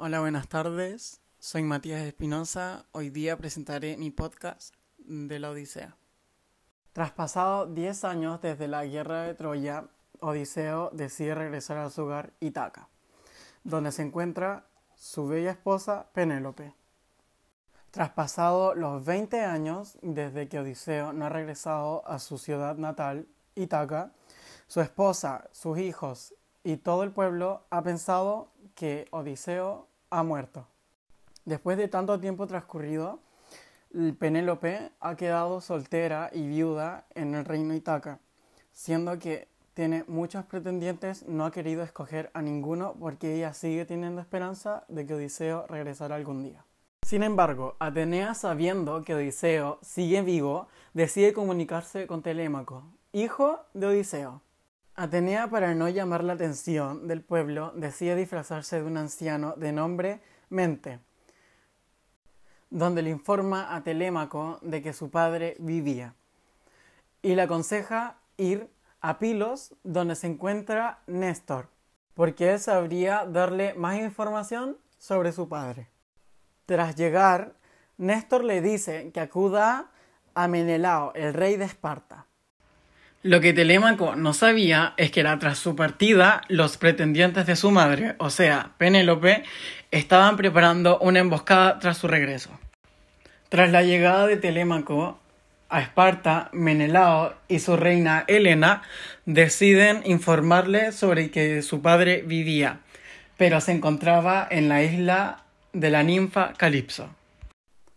Hola, buenas tardes. Soy Matías Espinosa. Hoy día presentaré mi podcast de la Odisea. Tras pasado 10 años desde la guerra de Troya, Odiseo decide regresar a su hogar Itaca, donde se encuentra su bella esposa Penélope. Tras pasado los 20 años desde que Odiseo no ha regresado a su ciudad natal, Itaca, su esposa, sus hijos y todo el pueblo ha pensado que Odiseo ha muerto. Después de tanto tiempo transcurrido, Penélope ha quedado soltera y viuda en el reino Itaca, siendo que tiene muchos pretendientes, no ha querido escoger a ninguno porque ella sigue teniendo esperanza de que Odiseo regresará algún día. Sin embargo, Atenea, sabiendo que Odiseo sigue vivo, decide comunicarse con Telémaco, hijo de Odiseo. Atenea, para no llamar la atención del pueblo, decide disfrazarse de un anciano de nombre Mente, donde le informa a Telémaco de que su padre vivía, y le aconseja ir a Pilos, donde se encuentra Néstor, porque él sabría darle más información sobre su padre. Tras llegar, Néstor le dice que acuda a Menelao, el rey de Esparta. Lo que Telémaco no sabía es que era tras su partida los pretendientes de su madre, o sea, Penélope, estaban preparando una emboscada tras su regreso. Tras la llegada de Telémaco a Esparta, Menelao y su reina Helena deciden informarle sobre que su padre vivía, pero se encontraba en la isla de la ninfa Calipso.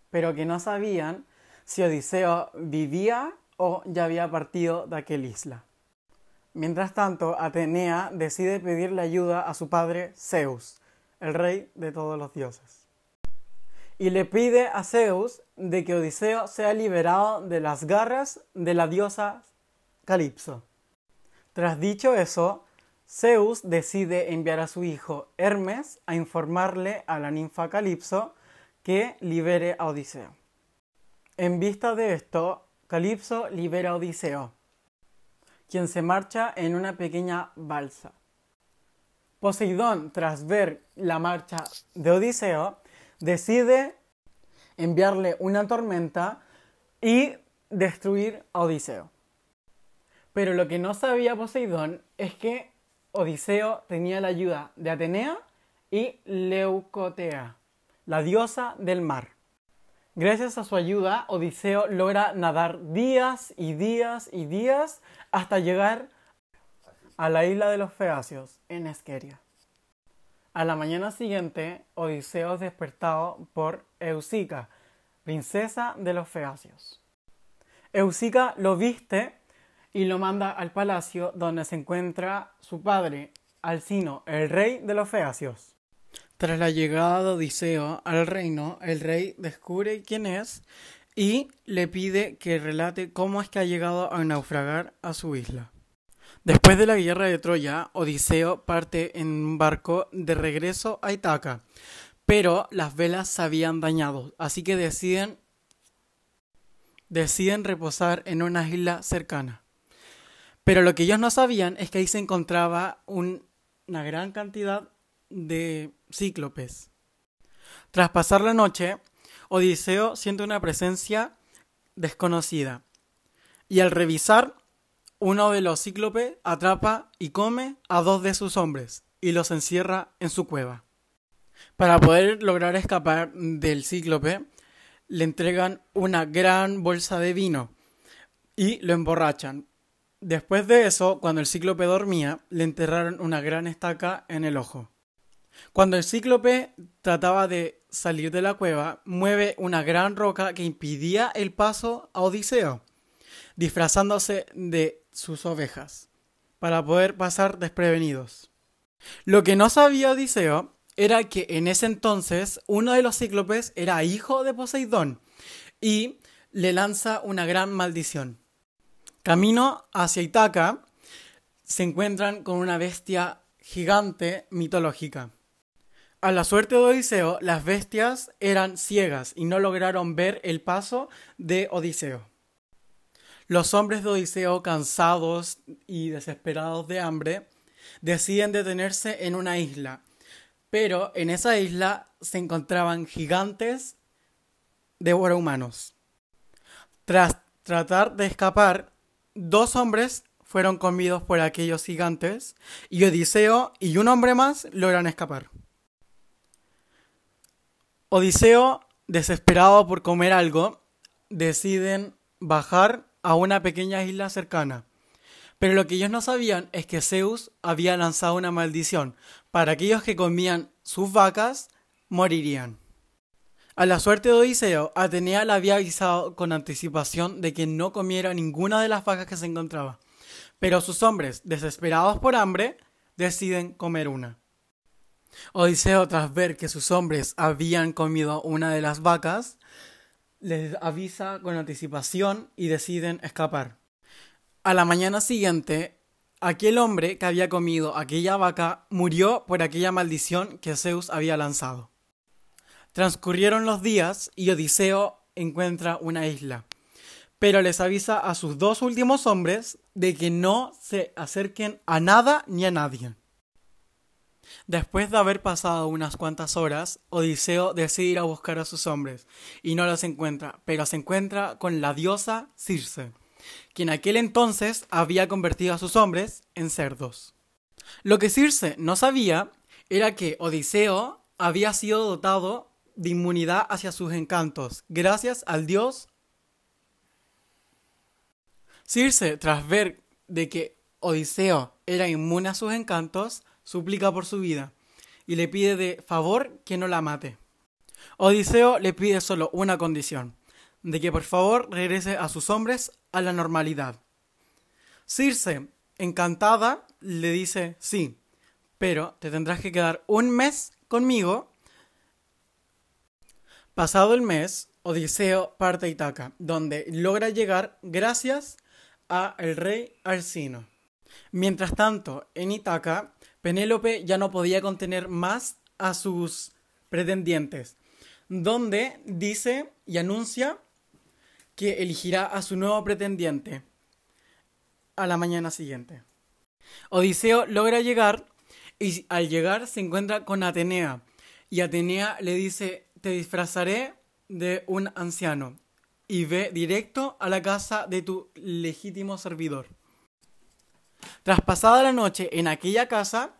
Pero que no sabían si Odiseo vivía o ya había partido de aquella isla. Mientras tanto, Atenea decide pedirle ayuda a su padre Zeus, el rey de todos los dioses. Y le pide a Zeus de que Odiseo sea liberado de las garras de la diosa Calipso. Tras dicho eso, Zeus decide enviar a su hijo Hermes a informarle a la ninfa Calipso que libere a Odiseo. En vista de esto, Calipso libera a Odiseo, quien se marcha en una pequeña balsa. Poseidón, tras ver la marcha de Odiseo, decide enviarle una tormenta y destruir a Odiseo. Pero lo que no sabía Poseidón es que Odiseo tenía la ayuda de Atenea y Leucotea, la diosa del mar. Gracias a su ayuda, Odiseo logra nadar días y días y días hasta llegar a la isla de los Feacios, en Esqueria. A la mañana siguiente, Odiseo es despertado por Eusica, princesa de los Feacios. Eusica lo viste y lo manda al palacio donde se encuentra su padre, Alcino, el rey de los Feacios. Tras la llegada de Odiseo al reino, el rey descubre quién es y le pide que relate cómo es que ha llegado a naufragar a su isla. Después de la guerra de Troya, Odiseo parte en un barco de regreso a Itaca, pero las velas se habían dañado, así que deciden deciden reposar en una isla cercana. Pero lo que ellos no sabían es que ahí se encontraba una gran cantidad de cíclopes. Tras pasar la noche, Odiseo siente una presencia desconocida. Y al revisar, uno de los cíclopes atrapa y come a dos de sus hombres y los encierra en su cueva. Para poder lograr escapar del cíclope, le entregan una gran bolsa de vino y lo emborrachan, Después de eso, cuando el cíclope dormía, le enterraron una gran estaca en el ojo. Cuando el cíclope trataba de salir de la cueva, mueve una gran roca que impidía el paso a Odiseo, disfrazándose de sus ovejas, para poder pasar desprevenidos. Lo que no sabía Odiseo era que en ese entonces uno de los cíclopes era hijo de Poseidón y le lanza una gran maldición. Camino hacia Itaca se encuentran con una bestia gigante mitológica. A la suerte de Odiseo, las bestias eran ciegas y no lograron ver el paso de Odiseo. Los hombres de Odiseo, cansados y desesperados de hambre, deciden detenerse en una isla Pero en esa isla se encontraban gigantes humanos. Tras tratar de escapar, dos hombres fueron comidos por aquellos gigantes y Odiseo y un hombre más logran escapar. Odiseo, desesperado por comer algo, deciden bajar a una pequeña isla cercana. Pero lo que ellos no sabían es que Zeus había lanzado una maldición. Para aquellos que comían sus vacas, morirían. A la suerte de Odiseo, Atenea le había avisado con anticipación de que no comiera ninguna de las vacas que se encontraba. Pero sus hombres, desesperados por hambre, deciden comer una. Odiseo, tras ver que sus hombres habían comido una de las vacas, les avisa con anticipación y deciden escapar. A la mañana siguiente, aquel hombre que había comido aquella vaca murió por aquella maldición que Zeus había lanzado. Transcurrieron los días y Odiseo encuentra una isla, pero les avisa a sus dos últimos hombres de que no se acerquen a nada ni a nadie. Después de haber pasado unas cuantas horas, Odiseo decide ir a buscar a sus hombres y no los encuentra, pero se encuentra con la diosa Circe, quien aquel entonces había convertido a sus hombres en cerdos. Lo que Circe no sabía era que Odiseo había sido dotado de inmunidad hacia sus encantos, gracias al dios Circe, tras ver de que Odiseo era inmune a sus encantos, suplica por su vida y le pide de favor que no la mate. Odiseo le pide solo una condición, de que por favor regrese a sus hombres a la normalidad. Circe, encantada, le dice sí, pero te tendrás que quedar un mes conmigo. Pasado el mes, Odiseo parte a Itaca, donde logra llegar gracias a el rey Alcino. Mientras tanto, en Itaca, Penélope ya no podía contener más a sus pretendientes, donde dice y anuncia que elegirá a su nuevo pretendiente a la mañana siguiente. Odiseo logra llegar y al llegar se encuentra con Atenea y Atenea le dice te disfrazaré de un anciano y ve directo a la casa de tu legítimo servidor. Tras pasada la noche en aquella casa,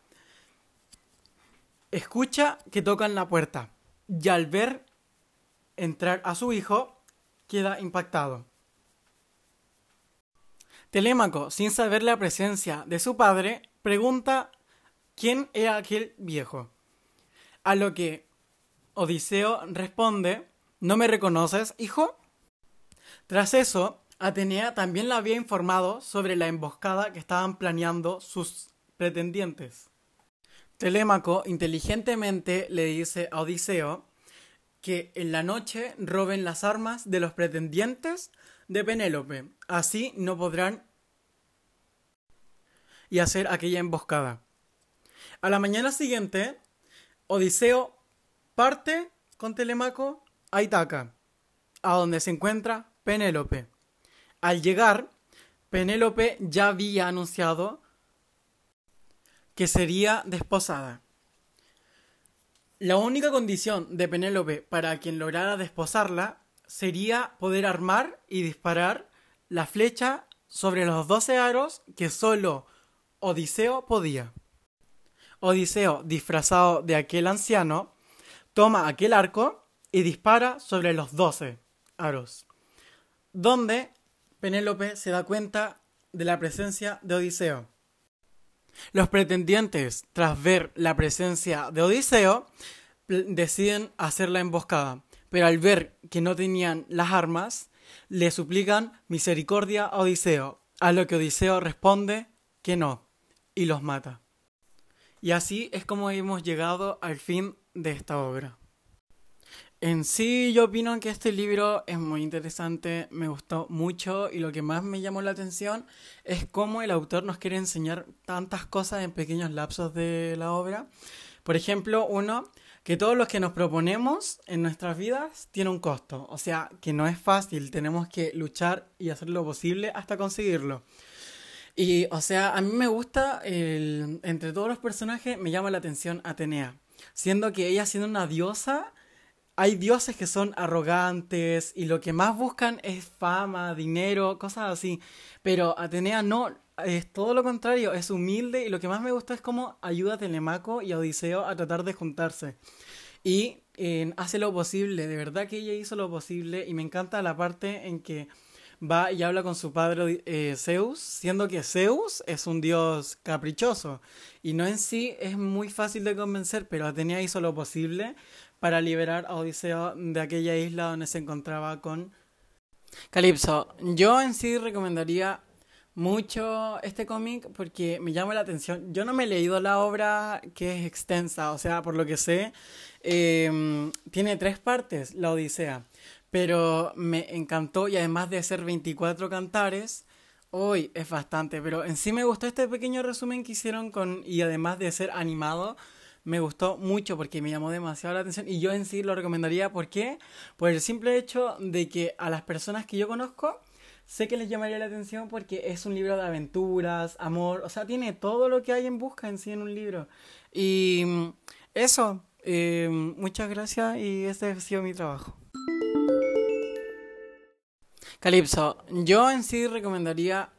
escucha que tocan la puerta y al ver entrar a su hijo, queda impactado. Telémaco, sin saber la presencia de su padre, pregunta quién era aquel viejo. A lo que Odiseo responde, ¿no me reconoces, hijo? Tras eso, Atenea también la había informado sobre la emboscada que estaban planeando sus pretendientes. Telémaco inteligentemente le dice a Odiseo que en la noche roben las armas de los pretendientes de Penélope. Así no podrán y hacer aquella emboscada. A la mañana siguiente, Odiseo parte con Telemaco a Itaca, a donde se encuentra Penélope. Al llegar, Penélope ya había anunciado que sería desposada. La única condición de Penélope para quien lograra desposarla sería poder armar y disparar la flecha sobre los doce aros que solo Odiseo podía. Odiseo, disfrazado de aquel anciano, toma aquel arco y dispara sobre los doce aros, donde Penélope se da cuenta de la presencia de Odiseo. Los pretendientes, tras ver la presencia de Odiseo, deciden hacer la emboscada, pero al ver que no tenían las armas, le suplican misericordia a Odiseo, a lo que Odiseo responde que no, y los mata. Y así es como hemos llegado al fin de esta obra. En sí, yo opino que este libro es muy interesante, me gustó mucho y lo que más me llamó la atención es cómo el autor nos quiere enseñar tantas cosas en pequeños lapsos de la obra. Por ejemplo, uno, que todos los que nos proponemos en nuestras vidas tiene un costo, o sea, que no es fácil, tenemos que luchar y hacer lo posible hasta conseguirlo. Y, o sea, a mí me gusta, el, entre todos los personajes, me llama la atención Atenea siendo que ella siendo una diosa, hay dioses que son arrogantes y lo que más buscan es fama, dinero, cosas así. Pero Atenea no, es todo lo contrario, es humilde y lo que más me gusta es cómo ayuda a Telemaco y a Odiseo a tratar de juntarse. Y eh, hace lo posible, de verdad que ella hizo lo posible y me encanta la parte en que va y habla con su padre eh, Zeus, siendo que Zeus es un dios caprichoso y no en sí es muy fácil de convencer, pero Atenea hizo lo posible para liberar a Odiseo de aquella isla donde se encontraba con Calipso. Yo en sí recomendaría mucho este cómic porque me llama la atención. Yo no me he leído la obra que es extensa, o sea, por lo que sé, em, tiene tres partes, la Odisea. Pero me encantó y además de ser 24 cantares, hoy es bastante. Pero en sí me gustó este pequeño resumen que hicieron con y además de ser animado, me gustó mucho porque me llamó demasiado la atención y yo en sí lo recomendaría. ¿Por qué? Por el simple hecho de que a las personas que yo conozco sé que les llamaría la atención porque es un libro de aventuras, amor, o sea, tiene todo lo que hay en busca en sí en un libro. Y eso, eh, muchas gracias y este ha sido mi trabajo. Calipso, yo en sí recomendaría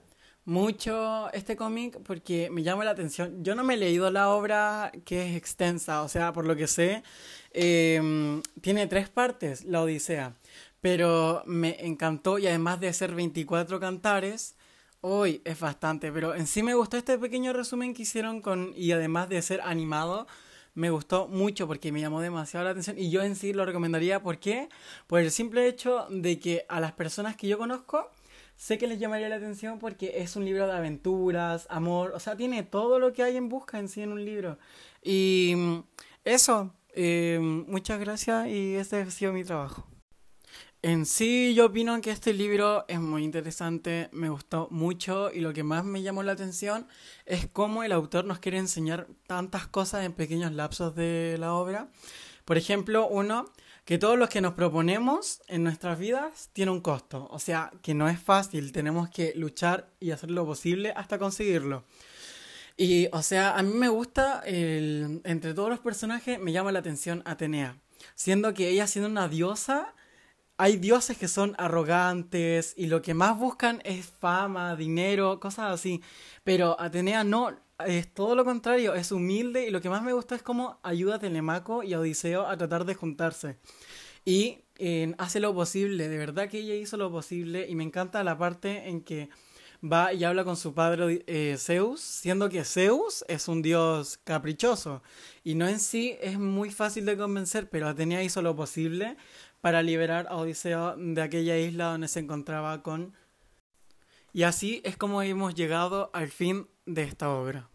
mucho este cómic porque me llama la atención. Yo no me he leído la obra que es extensa, o sea, por lo que sé, eh, tiene tres partes, la Odisea pero me encantó y además de ser 24 cantares, hoy es bastante, pero en sí me gustó este pequeño resumen que hicieron con y además de ser animado, me gustó mucho porque me llamó demasiado la atención y yo en sí lo recomendaría, ¿por qué? Por el simple hecho de que a las personas que yo conozco, sé que les llamaría la atención porque es un libro de aventuras, amor, o sea, tiene todo lo que hay en busca en sí en un libro. Y mm, eso, eh, muchas gracias y este ha sido mi trabajo. En sí, yo opino que este libro es muy interesante, me gustó mucho y lo que más me llamó la atención es cómo el autor nos quiere enseñar tantas cosas en pequeños lapsos de la obra. Por ejemplo, uno, que todos los que nos proponemos en nuestras vidas tiene un costo, o sea, que no es fácil, tenemos que luchar y hacer lo posible hasta conseguirlo. Y, o sea, a mí me gusta, entre todos los personajes, me llama la atención Atenea, siendo que ella siendo una diosa, hay dioses que son arrogantes y lo que más buscan es fama, dinero, cosas así. Pero Atenea no, es todo lo contrario, es humilde y lo que más me gusta es cómo ayuda a Telemaco y a Odiseo a tratar de juntarse. Y eh, hace lo posible, de verdad que ella hizo lo posible y me encanta la parte en que va y habla con su padre eh, Zeus, siendo que Zeus es un dios caprichoso y no en sí es muy fácil de convencer, pero Atenea hizo lo posible para liberar a Odiseo de aquella isla donde se encontraba con... Y así es como hemos llegado al fin de esta obra.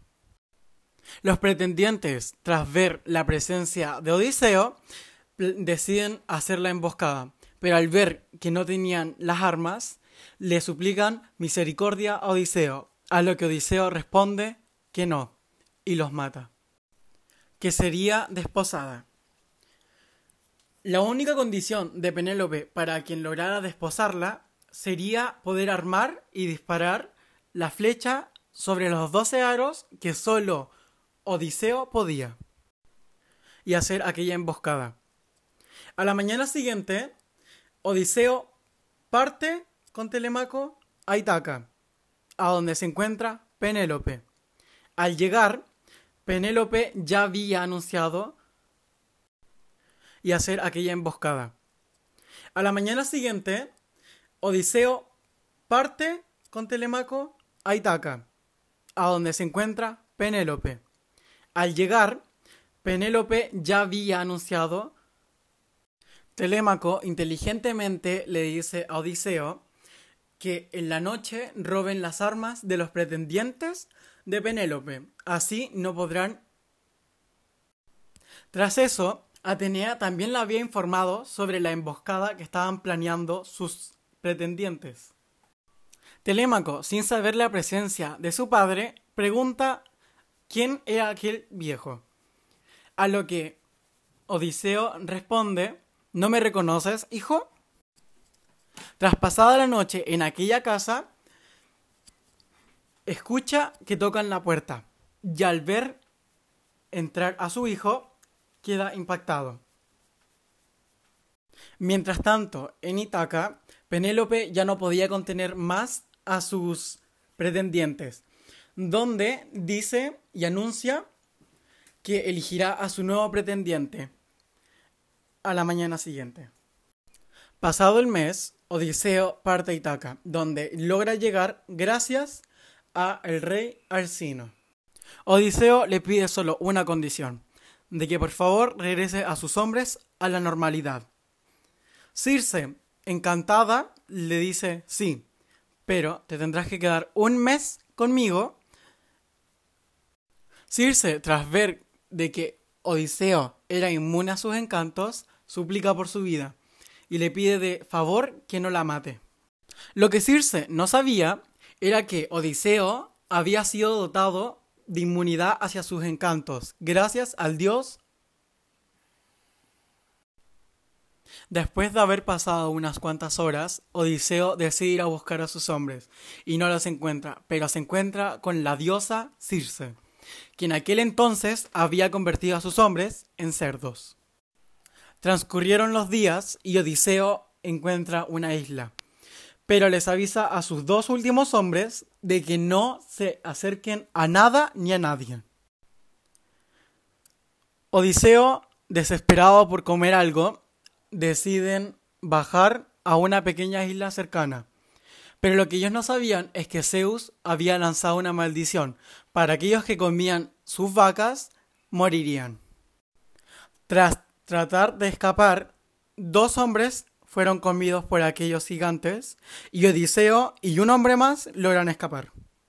Los pretendientes, tras ver la presencia de Odiseo, deciden hacer la emboscada, pero al ver que no tenían las armas, le suplican misericordia a Odiseo, a lo que Odiseo responde que no, y los mata. Que sería desposada. La única condición de Penélope para quien lograra desposarla sería poder armar y disparar la flecha sobre los doce aros que solo Odiseo podía y hacer aquella emboscada. A la mañana siguiente, Odiseo parte con Telemaco a Itaca, a donde se encuentra Penélope. Al llegar, Penélope ya había anunciado y hacer aquella emboscada. A la mañana siguiente, Odiseo parte con Telemaco a Itaca, a donde se encuentra Penélope. Al llegar, Penélope ya había anunciado. Telémaco inteligentemente le dice a Odiseo que en la noche roben las armas de los pretendientes de Penélope. Así no podrán. Tras eso, Atenea también la había informado sobre la emboscada que estaban planeando sus pretendientes. Telémaco, sin saber la presencia de su padre, pregunta quién era aquel viejo. A lo que Odiseo responde, ¿no me reconoces, hijo? Tras pasada la noche en aquella casa, escucha que tocan la puerta y al ver entrar a su hijo, queda impactado. Mientras tanto, en Itaca, Penélope ya no podía contener más a sus pretendientes, donde dice y anuncia que elegirá a su nuevo pretendiente a la mañana siguiente. Pasado el mes, Odiseo parte a Itaca, donde logra llegar gracias a el rey Arsino. Odiseo le pide solo una condición, de que por favor regrese a sus hombres a la normalidad. Circe, encantada, le dice sí, pero te tendrás que quedar un mes conmigo. Circe, tras ver de que Odiseo era inmune a sus encantos, suplica por su vida y le pide de favor que no la mate. Lo que Circe no sabía era que Odiseo había sido dotado de inmunidad hacia sus encantos, gracias al dios. Después de haber pasado unas cuantas horas, Odiseo decide ir a buscar a sus hombres, y no los encuentra, pero se encuentra con la diosa Circe, quien aquel entonces había convertido a sus hombres en cerdos. Transcurrieron los días y Odiseo encuentra una isla, pero les avisa a sus dos últimos hombres de que no se acerquen a nada ni a nadie. Odiseo, desesperado por comer algo, deciden bajar a una pequeña isla cercana. Pero lo que ellos no sabían es que Zeus había lanzado una maldición. Para aquellos que comían sus vacas, morirían. Tras tratar de escapar, dos hombres fueron comidos por aquellos gigantes y Odiseo y un hombre más logran escapar.